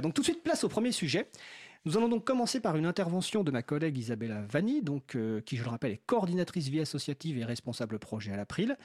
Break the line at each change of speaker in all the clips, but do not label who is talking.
donc tout de suite, place au premier sujet. Nous allons donc commencer par une intervention de ma collègue Isabella Vanni, donc, euh, qui, je le rappelle, est coordinatrice vie associative et responsable projet à l'April.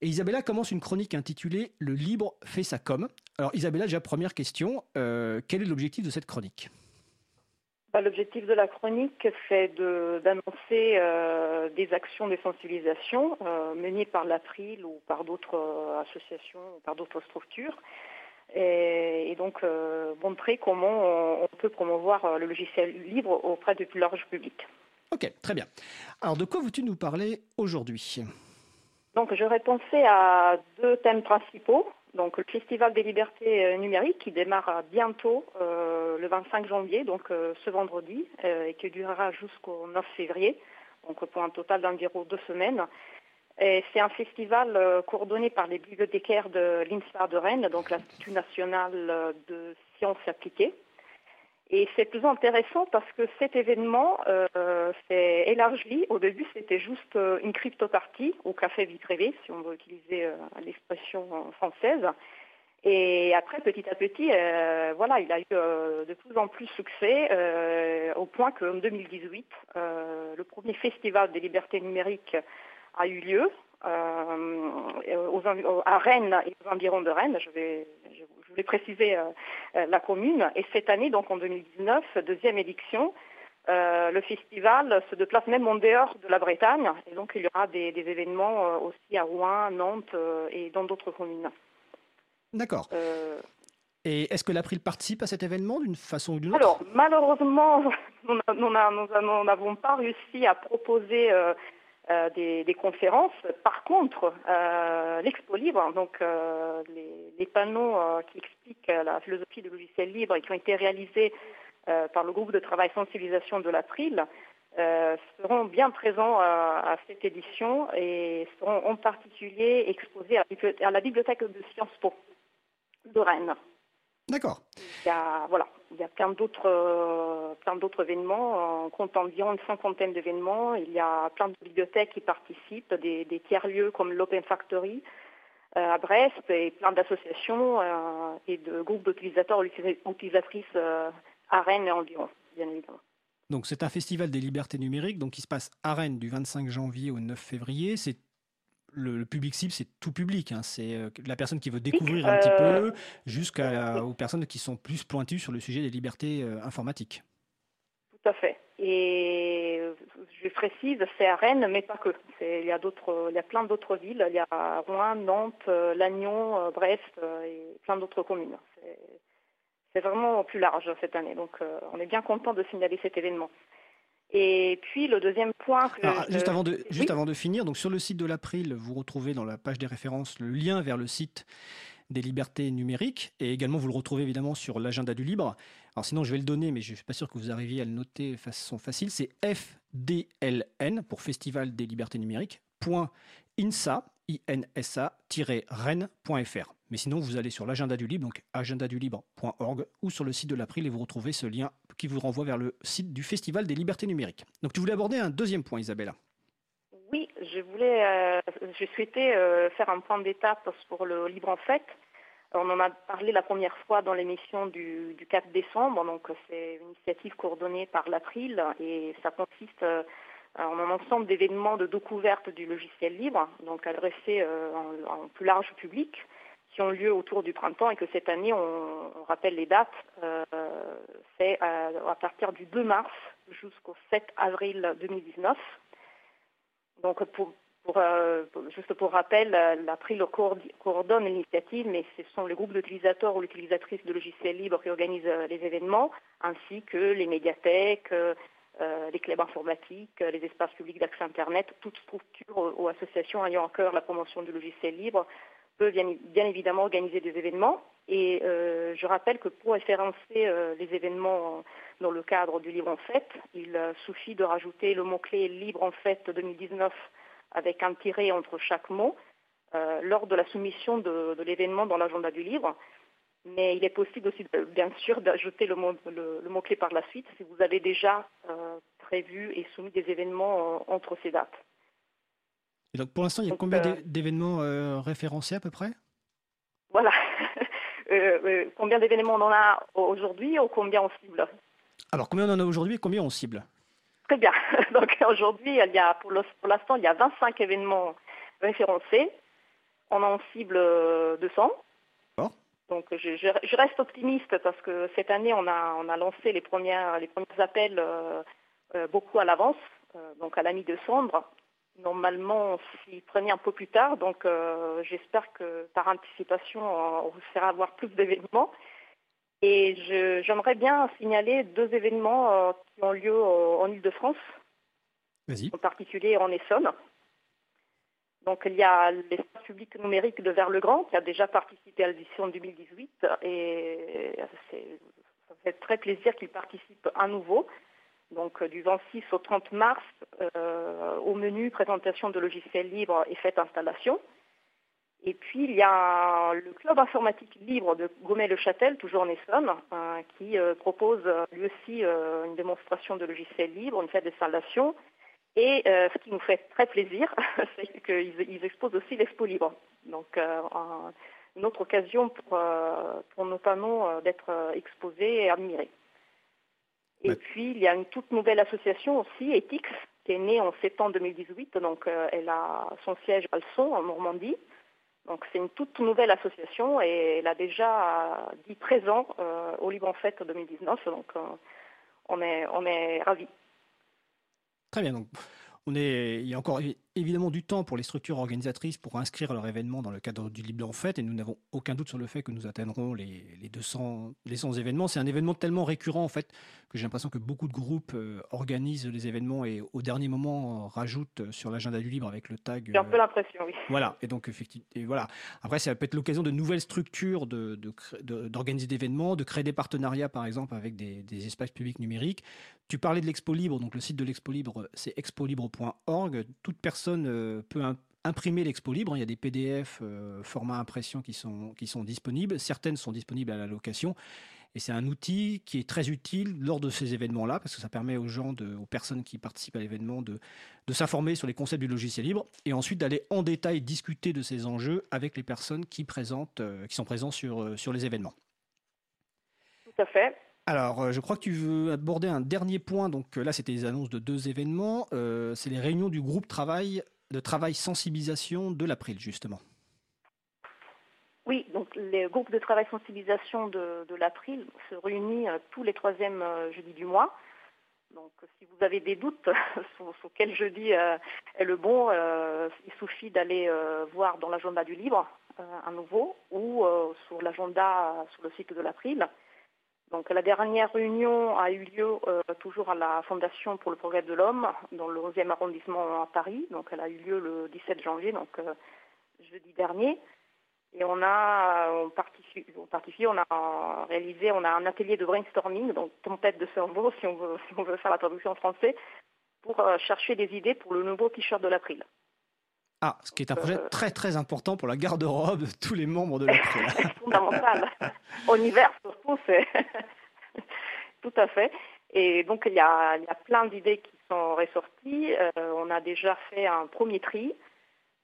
Et Isabella commence une chronique intitulée Le libre fait sa com. Alors Isabella, déjà première question, euh, quel est l'objectif de cette chronique?
Bah, L'objectif de la chronique, c'est d'annoncer euh, des actions de sensibilisation menées par l'April ou par d'autres associations ou par d'autres structures et, donc euh, montrer comment on, peut promouvoir euh, le logiciel libre auprès du plus large public.
Ok, très bien. Alors de quoi veux-tu nous parler aujourd'hui?
Donc j'aurais pensé à deux thèmes principaux. Donc le Festival des libertés euh, numériques qui démarre bientôt le 25 janvier, donc ce vendredi, et qui durera jusqu'au 9 février, donc pour un total d'environ deux semaines. C'est un festival euh, coordonné par les bibliothécaires de l'INSA de Rennes, donc l'Institut national euh, de sciences appliquées. Et c'est plus intéressant parce que cet événement euh, s'est élargi. Au début, c'était juste une crypto-partie au café Vitrévé, si on veut utiliser l'expression française. Et après, petit à petit, voilà, il a eu de plus en plus succès, au point qu'en 2018, le premier festival des libertés numériques a eu lieu euh, à Rennes et aux environs de Rennes. Je vais, je voulais préciser euh, euh, la commune. Et cette année, donc en 2019, deuxième édition, le festival se déplace même en dehors de la Bretagne. Et donc il y aura des, événements aussi à Rouen, Nantes et dans d'autres communes.
D'accord. Et est-ce que l'April participe à cet événement d'une façon ou d'une autre?
Alors, malheureusement, nous n'avons pas réussi à proposer euh, des, conférences. Par contre, euh, l'Expo Libre, donc euh, les, panneaux qui expliquent la philosophie du logiciel libre et qui ont été réalisés par le groupe de travail sensibilisation de l'April, seront bien présents à, cette édition et seront en particulier exposés à la bibliothèque de Sciences Po de Rennes.
D'accord.
Il y a, voilà, il y a plein d'autres, plein d'autres événements. On compte environ une cinquantaine d'événements. Il y a plein de bibliothèques qui participent, des, tiers-lieux comme l'Open Factory euh, à Brest et plein d'associations euh, et de groupes d'utilisateurs utilisatrices à Rennes et environ, bien évidemment.
Donc c'est un festival des libertés numériques donc qui se passe à Rennes du 25 janvier au 9 février. C'est le, public cible, c'est tout public. Hein. C'est euh, la personne qui veut découvrir un petit peu jusqu'aux personnes qui sont plus pointues sur le sujet des libertés euh, informatiques.
À fait. Et je précise, c'est à Rennes, mais pas que. Il y a il y a plein d'autres villes. Il y a Rouen, Nantes, Lannion, Brest et plein d'autres communes. C'est vraiment plus large cette année. Donc, euh, on est bien content de signaler cet événement. Et puis le deuxième point.
juste avant de juste avant de finir, donc sur le site de l'April, vous retrouvez dans la page des références le lien vers le site des libertés numériques et également vous le retrouvez évidemment sur l'agenda du libre. Alors sinon je vais le donner, mais je ne suis pas sûr que vous arriviez à le noter de façon facile. C'est FDLN pour Festival des libertés numériques. .insa insa-rennes.fr. Mais sinon, vous allez sur l'agenda du libre, donc agendadulibre.org, ou sur le site de l'April et vous retrouvez ce lien qui vous renvoie vers le site du Festival des libertés numériques. Donc tu voulais aborder un deuxième point, Isabella.
Oui, je voulais, euh, je souhaitais euh, faire un point d'étape pour le Libre en fait. On en a parlé la première fois dans l'émission du, 4 décembre, donc c'est une initiative coordonnée par l'April et ça consiste euh, en un ensemble d'événements de découverte du logiciel libre, donc adressés en, plus large public qui ont lieu autour du printemps et que cette année, on, rappelle les dates, c'est à, partir du 2 mars jusqu'au 7 avril 2019. Donc pour, euh, juste pour rappel, l'April coordonne l'initiative, mais ce sont les groupes d'utilisateurs ou l'utilisatrice de logiciels libres qui organisent euh, les événements, ainsi que les médiathèques, les clubs informatiques, les espaces publics d'accès Internet, toutes structures ou associations ayant à cœur la promotion du logiciel libre peut bien, évidemment organiser des événements. Et euh, je rappelle que pour référencer euh, les événements dans le cadre du Libre en Fête, il euh, suffit de rajouter le mot-clé Libre en Fête 2019 avec un tiret entre chaque mot lors de la soumission de, l'événement dans l'agenda du livre. Mais il est possible aussi, bien sûr, d'ajouter le, mot, le, clé par la suite si vous avez déjà prévu et soumis des événements entre ces dates.
Et donc pour l'instant, il y a combien euh, d'événements euh, référencés à peu près?
Voilà. combien d'événements on en a aujourd'hui ou combien on cible?
Alors, combien on en a aujourd'hui et combien on cible?
Très bien. Donc, aujourd'hui, il y a, pour l'instant, il y a 25 événements référencés. On en cible 200. Donc je, reste optimiste parce que cette année on a, on a lancé les, premières, les premiers appels euh, euh, beaucoup à l'avance, euh, donc à la mi-décembre. Normalement on s'y prenait un peu plus tard, donc j'espère que par anticipation on fera avoir plus d'événements. Et j'aimerais bien signaler deux événements qui ont lieu en Ile-de-France, en particulier en Essonne. Donc il y a l'espace public numérique de Vers-le-Grand qui a déjà participé à l'édition 2018 et ça fait très plaisir qu'il participe à nouveau. Donc du 26 au 30 mars, euh, au menu présentation de logiciels libres et fête installation. Et puis il y a le club informatique libre de Gomet-le-Châtel, toujours en Essonne, euh, qui euh, propose lui aussi une démonstration de logiciels libres, une fête d'installation et euh, ce qui nous fait très plaisir, c'est qu'ils exposent aussi l'Expo Libre. Donc, euh, une autre occasion pour, euh, pour nos panneaux d'être exposés et admirés. Et puis, il y a une toute nouvelle association aussi, Ethics, est née en septembre 2018. Donc, elle a son siège à Alson, en Normandie. Donc, c'est une toute nouvelle association et elle a déjà dit présent au Libre en Fête 2019. Donc, on est, on est ravis.
Très bien. Donc, on est, il y a encore évidemment du temps pour les structures organisatrices pour inscrire leur événement dans le cadre du Libre en Fête et nous n'avons aucun doute sur le fait que nous atteindrons les, les 200, les 100 événements. C'est un événement tellement récurrent en fait que j'ai l'impression que beaucoup de groupes euh, organisent les événements et au dernier moment euh, rajoutent euh, sur l'agenda du Libre avec le tag.
J'ai un peu l'impression, oui.
Voilà, et donc effectivement, et voilà. Après, ça peut être l'occasion de nouvelles structures d'organiser de, d'événements, de créer des partenariats par exemple avec des, des espaces publics numériques. Tu parlais de l'Expo Libre, donc le site de l'Expo Libre, c'est expolibre.org. Toute personne euh, peut imprimer l'expo libre. Il y a des PDF euh, format impression qui sont, qui sont disponibles. Certaines sont disponibles à la location. Et c'est un outil qui est très utile lors de ces événements-là, parce que ça permet aux gens, de, aux personnes qui participent à l'événement, de, de s'informer sur les concepts du logiciel libre, et ensuite d'aller en détail discuter de ces enjeux avec les personnes qui, présentent, euh, qui sont présentes sur, sur les événements.
Tout à fait.
Alors, je crois que tu veux aborder un dernier point. Donc là, c'était les annonces de deux événements. c'est les réunions du groupe travail de travail sensibilisation de l'April, justement.
Oui, donc les groupes de travail sensibilisation de, l'April se euh, tous les troisièmes euh, jeudis du mois. Donc si vous avez des doutes sur, quel jeudi euh, est le bon, il suffit d'aller voir dans l'agenda du Libre à nouveau ou sur l'agenda sur le site de l'April. Donc la dernière réunion a eu lieu euh, toujours à la Fondation pour le progrès de l'homme, dans le 11e arrondissement à Paris. Donc elle a eu lieu le 17 janvier, donc euh, jeudi dernier. Et on a on participé, on a réalisé, on a un atelier de brainstorming, donc tempête de cerveau, si on veut, si on veut faire la traduction en français, pour euh, chercher des idées pour le nouveau t-shirt de l'April.
Ah, ce qui est un projet très très important pour la garde-robe de tous les membres de l'April.
fondamental. En hiver surtout, tout à fait. Et donc il y a, plein d'idées qui sont ressorties. Euh, on a déjà fait un premier tri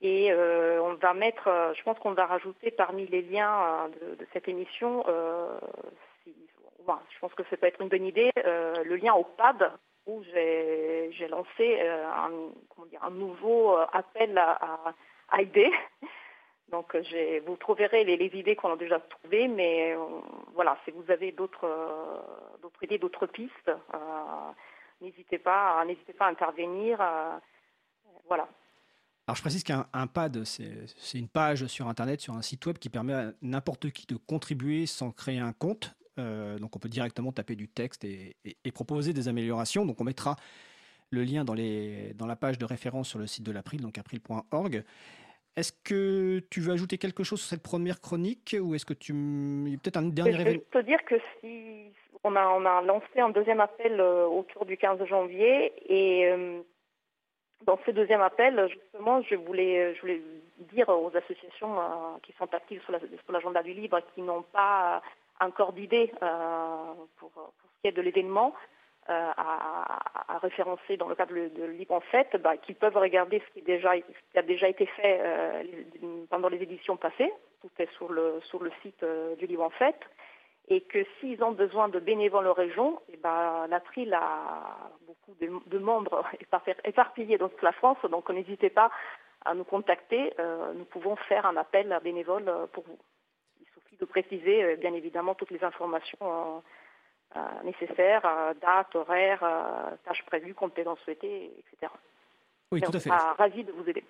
et euh, on va mettre, je pense qu'on va rajouter parmi les liens de, cette émission, je pense que ça peut être une bonne idée, le lien au PAD où j'ai lancé euh, un, nouveau euh, appel à, aider. Donc vous trouverez les, idées qu'on a déjà trouvées, mais euh, voilà, si vous avez d'autres idées, d'autres pistes, n'hésitez pas, pas à intervenir. voilà.
Alors je précise qu'un pad, c'est une page sur Internet, sur un site web qui permet à n'importe qui de contribuer sans créer un compte. Euh, donc on peut directement taper du texte et, proposer des améliorations. Donc on mettra le lien dans, dans la page de référence sur le site de l'April, donc april.org. Est-ce que tu veux ajouter quelque chose sur cette première chronique ou est-ce que tu il y a peut-être un dernier événement
Je peux te dire que si on a, on a lancé un deuxième appel euh, autour du 15 janvier et euh, dans ce deuxième appel, justement, je voulais, je voulais dire aux associations qui sont actives sur l'agenda la, du libre qui n'ont pas encore d'idées euh, pour, ce qui est de l'événement, à, référencer dans le cadre de Libre en Fait, bah, qu'ils peuvent regarder ce qui, déjà, a déjà été fait pendant les éditions passées. Tout est sur le, sur le site du Libre en Fait et que s'ils ont besoin de bénévoles région, et eh ben, l'April a beaucoup de, membres éparpillés dans toute la France, donc n'hésitez pas à nous contacter. Euh, nous pouvons faire un appel à bénévoles euh, pour vous. Il suffit de préciser, euh, bien évidemment, toutes les informations nécessaires, date, horaire, tâches prévues, compétences souhaitées, etc.
Oui, tout à fait.
Ravis de vous aider.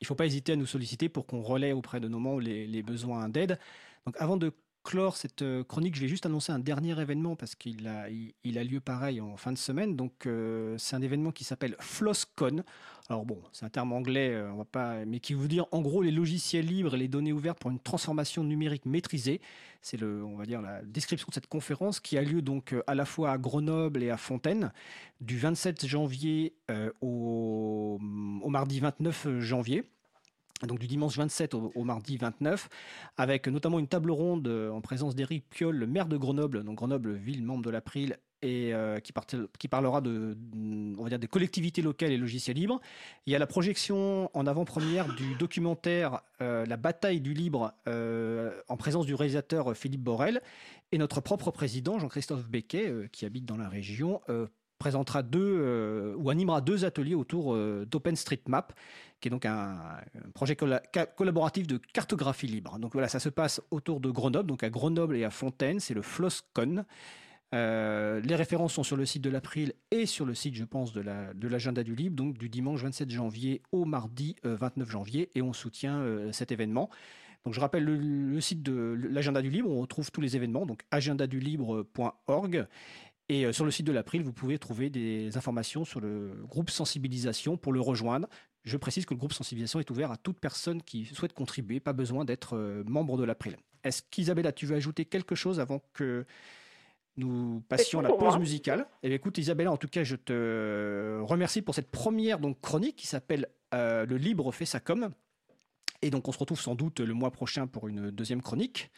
Il ne faut pas hésiter à nous solliciter pour qu'on relaie auprès de nos membres les, les besoins d'aide. Donc, avant de clore cette euh, chronique, je vais juste annoncer un dernier événement parce qu'il a, lieu pareil en fin de semaine. Donc, euh, c'est un événement qui s'appelle FlossCon. Alors bon, c'est un terme anglais, euh, on va pas, mais qui veut dire en gros les logiciels libres et les données ouvertes pour une transformation numérique maîtrisée. C'est le, va dire la description de cette conférence qui a lieu donc à la fois à Grenoble et à Fontaine du 27 janvier au mardi 29 janvier donc du dimanche 27 au, mardi 29, avec notamment une table ronde euh, en présence d'Éric Piolle, le maire de Grenoble, donc Grenoble, ville membre de l'April, et euh, qui, parlera de, on va dire, des collectivités locales et logiciels libres. Il y a la projection en avant-première du documentaire euh, La bataille du libre en présence du réalisateur Philippe Borel et notre propre président Jean-Christophe Becquet, qui habite dans la région, présentera deux ou animera deux ateliers autour d'OpenStreetMap qui est donc un, projet collaboratif de cartographie libre. Donc voilà, ça se passe autour de Grenoble, donc à Grenoble et à Fontaine, c'est le FlossCon. Euh, les références sont sur le site de l'April et sur le site, je pense, de l'agenda du libre, donc du dimanche 27 janvier au mardi 29 euh, janvier, et on soutient euh, cet événement. Donc je rappelle le, site de l'agenda du libre, on retrouve tous les événements, donc agendadulibre.org. Et sur le site de l'April, vous pouvez trouver des informations sur le groupe sensibilisation pour le rejoindre. Je précise que le groupe sensibilisation est ouvert à toute personne qui souhaite contribuer, pas besoin d'être euh, membre de l'April. Est-ce qu'Isabella, tu veux ajouter quelque chose avant que nous passions à la pause musicale? Eh écoute, Isabella, en tout cas, je te remercie pour cette première donc, chronique qui s'appelle euh, Le libre fait sa com. Et donc, on se retrouve sans doute le mois prochain pour une deuxième chronique.